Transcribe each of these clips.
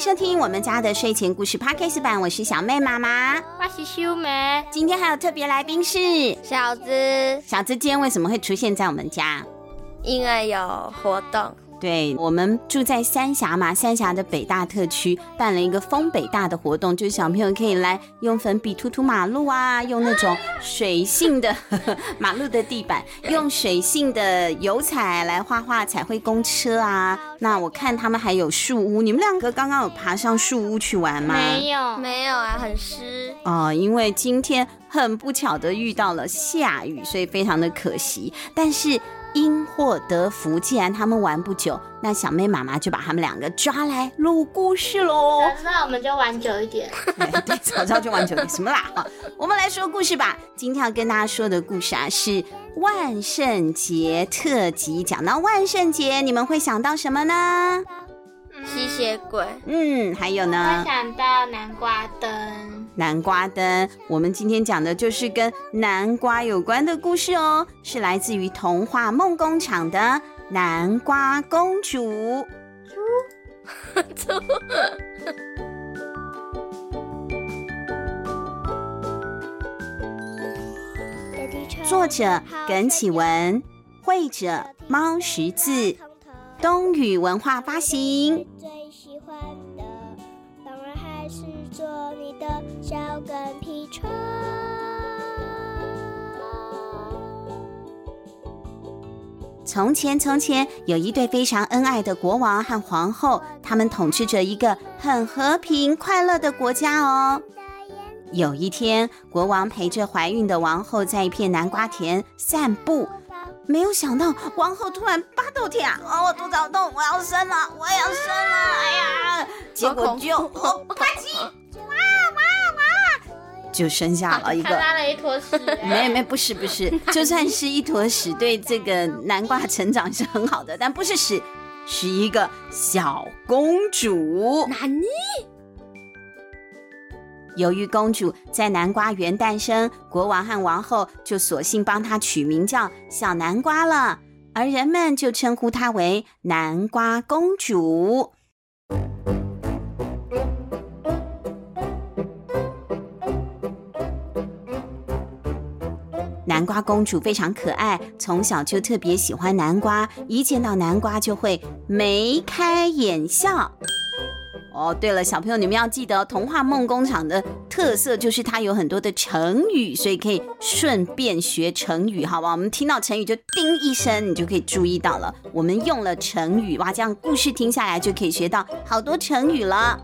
收听我们家的睡前故事 Podcast 版，我是小妹妈妈，我是秀梅。今天还有特别来宾是小子。小子今天为什么会出现在我们家？因为有活动。对，我们住在三峡嘛，三峡的北大特区办了一个风北大的活动，就是小朋友可以来用粉笔涂涂马路啊，用那种水性的呵 呵马路的地板，用水性的油彩来画画彩绘公车啊。那我看他们还有树屋，你们两个刚刚有爬上树屋去玩吗？没有，没有啊，很湿哦。因为今天很不巧的遇到了下雨，所以非常的可惜。但是。因祸得福，既然他们玩不久，那小妹妈妈就把他们两个抓来录故事喽。早知道我们就玩久一点。对，早知道就玩久一点。什么啦？我们来说故事吧。今天要跟大家说的故事啊，是万圣节特辑。讲到万圣节，你们会想到什么呢？吸血鬼。嗯，还有呢？我想到南瓜灯。南瓜灯，我们今天讲的就是跟南瓜有关的故事哦，是来自于童话梦工厂的南瓜公主。作者耿启文，绘者猫十字，东雨文化发行。做你的小跟屁虫。从前，从前有一对非常恩爱的国王和皇后，他们统治着一个很和平、快乐的国家哦。有一天，国王陪着怀孕的王后在一片南瓜田散步，没有想到王后突然巴豆跳，哦，我肚子好痛，我要生了，我要生了，哎呀，结果就哦，啪叽。就生下了一个，拉了一坨屎。没没，不是不是，就算是一坨屎，对这个南瓜成长是很好的，但不是屎，是一个小公主。哪尼？由于公主在南瓜园诞生，国王和王后就索性帮她取名叫小南瓜了，而人们就称呼她为南瓜公主。南瓜公主非常可爱，从小就特别喜欢南瓜，一见到南瓜就会眉开眼笑。哦，对了，小朋友，你们要记得，童话梦工厂的特色就是它有很多的成语，所以可以顺便学成语，好吧？我们听到成语就叮一声，你就可以注意到了，我们用了成语，哇，这样故事听下来就可以学到好多成语了。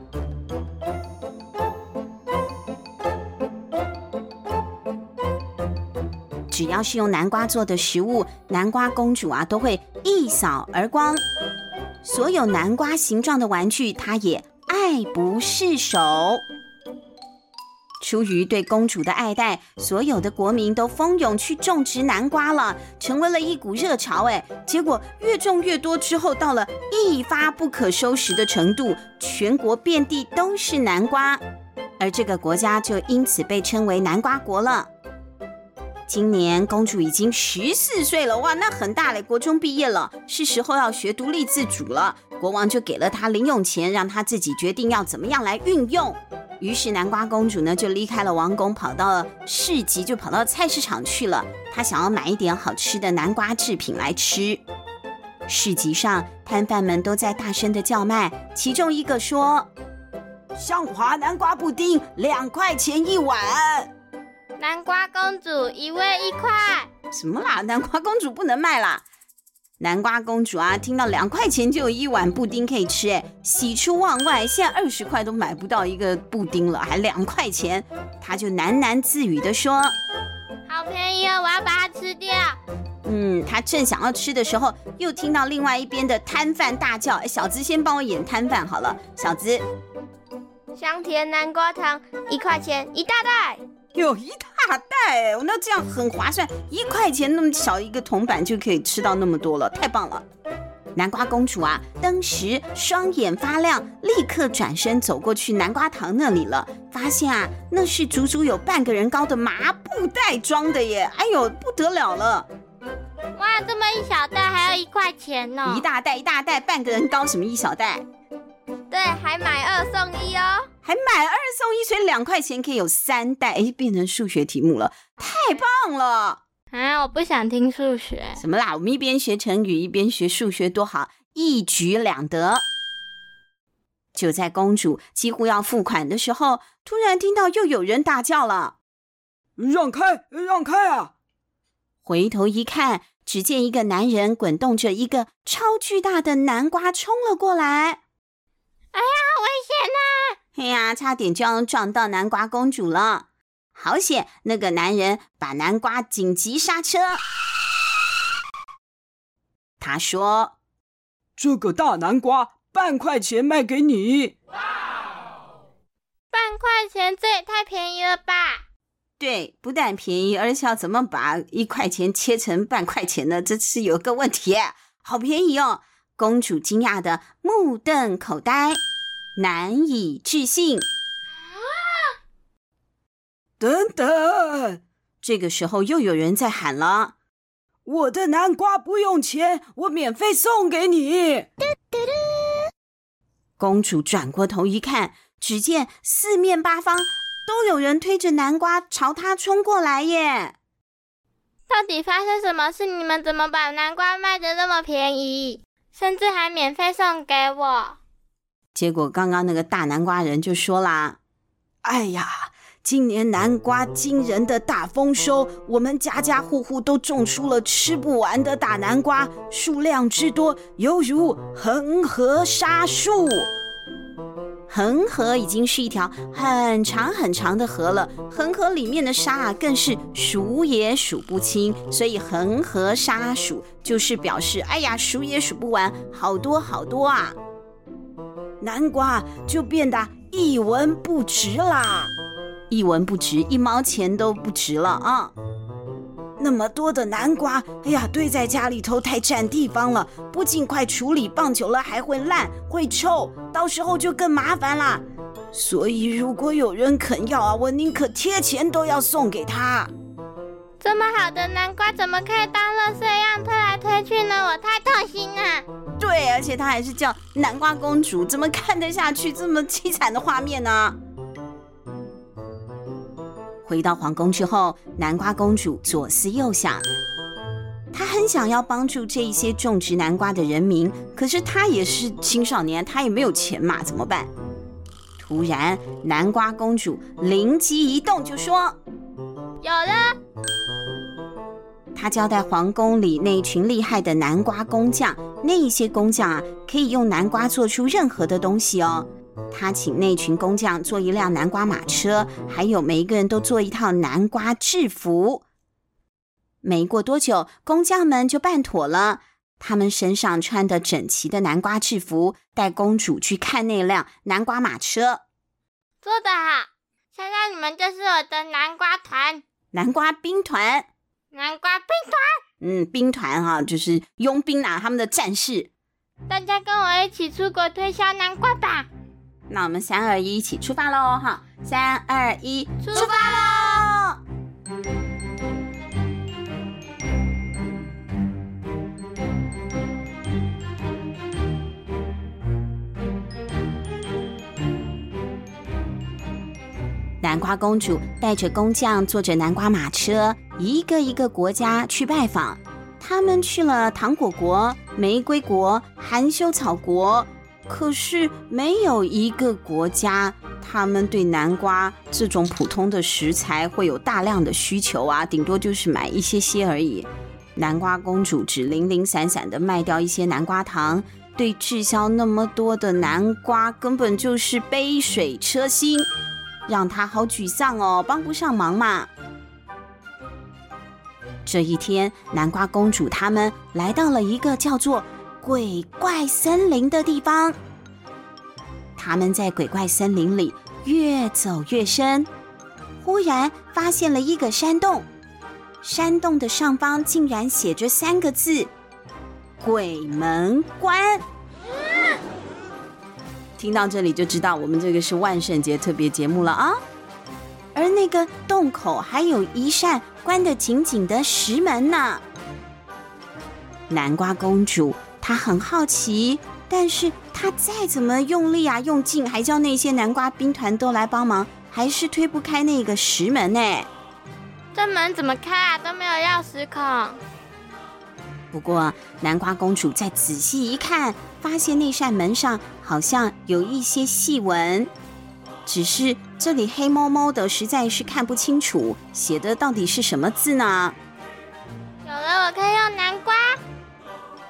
只要是用南瓜做的食物，南瓜公主啊都会一扫而光。所有南瓜形状的玩具，她也爱不释手。出于对公主的爱戴，所有的国民都蜂拥去种植南瓜了，成为了一股热潮。哎，结果越种越多，之后到了一发不可收拾的程度，全国遍地都是南瓜，而这个国家就因此被称为南瓜国了。今年公主已经十四岁了，哇，那很大嘞，国中毕业了，是时候要学独立自主了。国王就给了她零用钱，让她自己决定要怎么样来运用。于是南瓜公主呢就离开了王宫，跑到了市集，就跑到菜市场去了。她想要买一点好吃的南瓜制品来吃。市集上摊贩们都在大声的叫卖，其中一个说：“香滑南瓜布丁，两块钱一碗。”南瓜公主一位一块，什么啦？南瓜公主不能卖啦！南瓜公主啊，听到两块钱就有一碗布丁可以吃，哎，喜出望外。现在二十块都买不到一个布丁了，还两块钱，她就喃喃自语地说：“好便宜哦，我要把它吃掉。”嗯，她正想要吃的时候，又听到另外一边的摊贩大叫：“哎，小子，先帮我演摊贩好了，小子，香甜南瓜糖一块钱一大袋。”有一大袋，那这样很划算，一块钱那么小一个铜板就可以吃到那么多了，太棒了！南瓜公主啊，当时双眼发亮，立刻转身走过去南瓜糖那里了，发现啊，那是足足有半个人高的麻布袋装的耶！哎呦，不得了了！哇，这么一小袋还要一块钱呢？一大袋一大袋，半个人高，什么一小袋？对，还买二送一哦，还买二送一，所以两块钱可以有三袋，哎，变成数学题目了，太棒了！啊，我不想听数学。什么啦？我们一边学成语，一边学数学，多好，一举两得。就在公主几乎要付款的时候，突然听到又有人大叫了：“让开，让开啊！”回头一看，只见一个男人滚动着一个超巨大的南瓜冲了过来。哎呀，危险呐！哎呀，差点就要撞到南瓜公主了。好险，那个男人把南瓜紧急刹车。他说：“这个大南瓜半块钱卖给你。”哇，半块钱，这也太便宜了吧！对，不但便宜，而且要怎么把一块钱切成半块钱呢？这是有个问题。好便宜哦！公主惊讶的目瞪口呆，难以置信。啊！等等，这个时候又有人在喊了：“我的南瓜不用钱，我免费送给你。”嘟嘟嘟。公主转过头一看，只见四面八方。都有人推着南瓜朝她冲过来耶！到底发生什么事？你们怎么把南瓜卖的那么便宜，甚至还免费送给我？结果刚刚那个大南瓜人就说啦：“哎呀，今年南瓜惊人的大丰收，我们家家户户都种出了吃不完的大南瓜，数量之多，犹如恒河沙数。”恒河已经是一条很长很长的河了，恒河里面的沙啊，更是数也数不清，所以恒河沙数就是表示，哎呀，数也数不完，好多好多啊！南瓜就变得一文不值啦，一文不值，一毛钱都不值了啊！那么多的南瓜，哎呀，堆在家里头太占地方了，不尽快处理，放久了还会烂、会臭，到时候就更麻烦啦。所以，如果有人肯要啊，我宁可贴钱都要送给他。这么好的南瓜，怎么可以当垃圾一样推来推去呢？我太痛心了。对，而且他还是叫南瓜公主，怎么看得下去这么凄惨的画面呢？回到皇宫之后，南瓜公主左思右想，她很想要帮助这一些种植南瓜的人民，可是她也是青少年，她也没有钱嘛，怎么办？突然，南瓜公主灵机一动，就说：“有了！”她交代皇宫里那群厉害的南瓜工匠，那一些工匠啊，可以用南瓜做出任何的东西哦。他请那群工匠做一辆南瓜马车，还有每一个人都做一套南瓜制服。没过多久，工匠们就办妥了。他们身上穿的整齐的南瓜制服，带公主去看那辆南瓜马车。做得好！现在你们就是我的南瓜团，南瓜兵团，南瓜兵团。嗯，兵团哈、啊，就是佣兵啊，他们的战士。大家跟我一起出国推销南瓜吧！那我们三二一，一起出发喽！哈，三二一，出发喽！南瓜公主带着工匠，坐着南瓜马车，一个一个国家去拜访。他们去了糖果国、玫瑰国、含羞草国。可是没有一个国家，他们对南瓜这种普通的食材会有大量的需求啊，顶多就是买一些些而已。南瓜公主只零零散散的卖掉一些南瓜糖，对滞销那么多的南瓜根本就是杯水车薪，让她好沮丧哦，帮不上忙嘛。这一天，南瓜公主他们来到了一个叫做。鬼怪森林的地方，他们在鬼怪森林里越走越深，忽然发现了一个山洞，山洞的上方竟然写着三个字“鬼门关”。听到这里就知道我们这个是万圣节特别节目了啊！而那个洞口还有一扇关得紧紧的石门呢。南瓜公主。她很好奇，但是她再怎么用力啊，用劲，还叫那些南瓜兵团都来帮忙，还是推不开那个石门呢。这门怎么开啊？都没有钥匙孔。不过南瓜公主再仔细一看，发现那扇门上好像有一些细纹，只是这里黑蒙蒙的，实在是看不清楚，写的到底是什么字呢？有了，我可以用南瓜。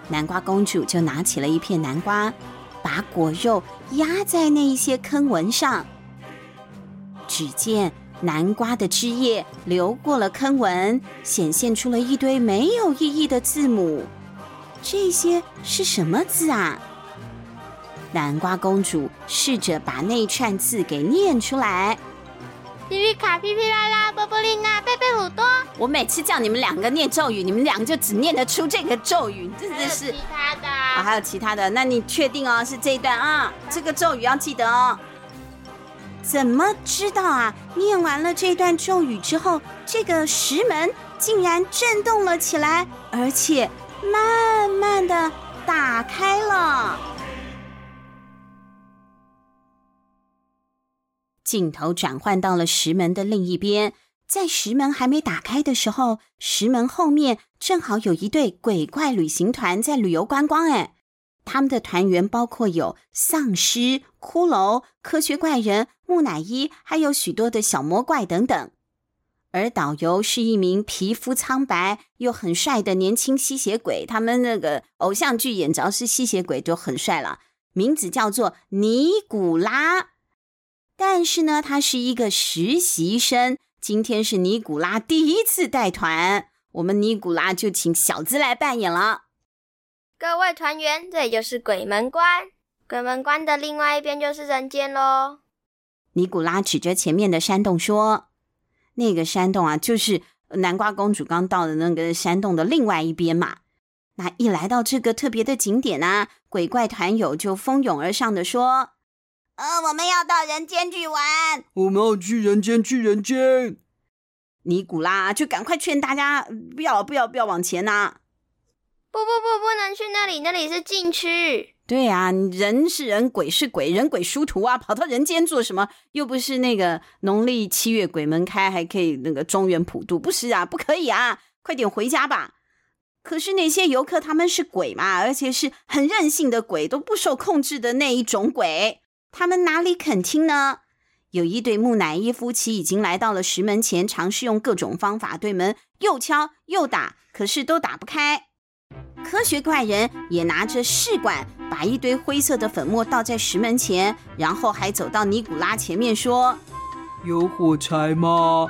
南瓜公主就拿起了一片南瓜，把果肉压在那一些坑纹上。只见南瓜的汁液流过了坑纹，显现出了一堆没有意义的字母。这些是什么字啊？南瓜公主试着把那串字给念出来。皮皮卡、皮皮拉拉、波波丽娜、贝贝鲁多。我每次叫你们两个念咒语，你们两个就只念得出这个咒语，真的是。其他的啊，还有其他的，那你确定哦？是这一段啊？这个咒语要记得哦。怎么知道啊？念完了这段咒语之后，这个石门竟然震动了起来，而且慢慢的打开了。镜头转换到了石门的另一边，在石门还没打开的时候，石门后面正好有一队鬼怪旅行团在旅游观光。哎，他们的团员包括有丧尸、骷髅、科学怪人、木乃伊，还有许多的小魔怪等等。而导游是一名皮肤苍白又很帅的年轻吸血鬼，他们那个偶像剧演着是吸血鬼就很帅了，名字叫做尼古拉。但是呢，他是一个实习生。今天是尼古拉第一次带团，我们尼古拉就请小资来扮演了。各位团员，这里就是鬼门关，鬼门关的另外一边就是人间喽。尼古拉指着前面的山洞说：“那个山洞啊，就是南瓜公主刚到的那个山洞的另外一边嘛。”那一来到这个特别的景点啊，鬼怪团友就蜂拥而上的说。呃，我们要到人间去玩。我们要去人间，去人间。尼古拉就赶快劝大家不要，不要，不要往前呐、啊！不不不，不能去那里，那里是禁区。对啊，人是人，鬼是鬼，人鬼殊途啊！跑到人间做什么？又不是那个农历七月鬼门开，还可以那个中元普渡，不是啊？不可以啊！快点回家吧。可是那些游客他们是鬼嘛，而且是很任性的鬼，都不受控制的那一种鬼。他们哪里肯听呢？有一对木乃伊夫妻已经来到了石门前，尝试用各种方法对门又敲又打，可是都打不开。科学怪人也拿着试管，把一堆灰色的粉末倒在石门前，然后还走到尼古拉前面说：“有火柴吗？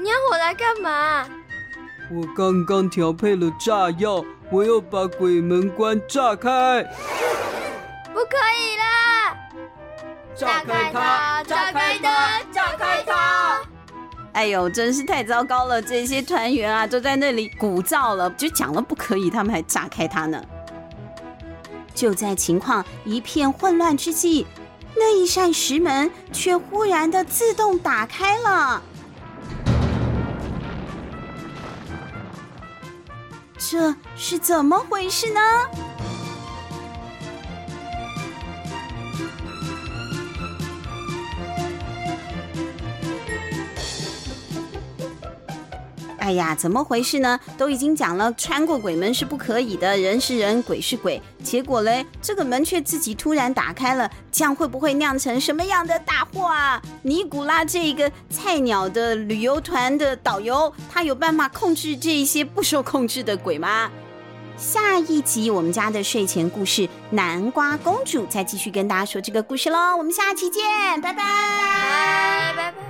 你要我来干嘛？我刚刚调配了炸药，我要把鬼门关炸开。不可以了。”炸开它！炸开它！炸开它！哎呦，真是太糟糕了！这些团员啊，都在那里鼓噪了，就讲了不可以，他们还炸开它呢。就在情况一片混乱之际，那一扇石门却忽然的自动打开了。这是怎么回事呢？哎呀，怎么回事呢？都已经讲了，穿过鬼门是不可以的，人是人，鬼是鬼。结果嘞，这个门却自己突然打开了，这样会不会酿成什么样的大祸啊？尼古拉这个菜鸟的旅游团的导游，他有办法控制这些不受控制的鬼吗？下一集我们家的睡前故事《南瓜公主》再继续跟大家说这个故事喽。我们下期见，拜拜，拜拜。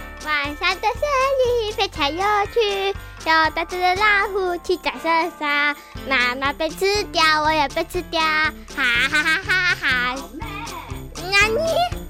晚上的森林非常有趣，有大只的老虎骑在身上，妈妈被吃掉，我也被吃掉，哈哈哈哈哈哈！那你？